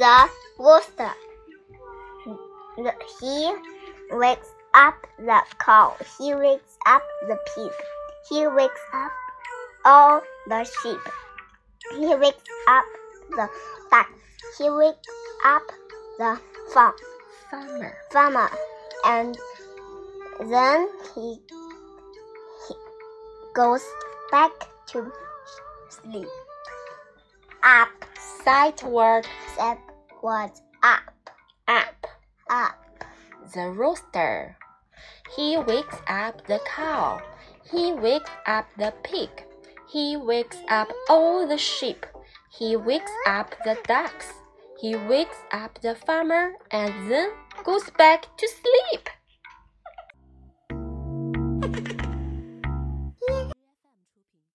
the rooster. He wakes up the cow. He wakes up the pig. He wakes up all the sheep. He wakes up the duck. He wakes up the farm, Farmer. farmer. And then he, he goes back to sleep. Up. Sight word That was up. up. Up. The rooster. He wakes up the cow. He wakes up the pig. He wakes up all the sheep. He wakes up the ducks. He wakes up the farmer and then goes back to sleep.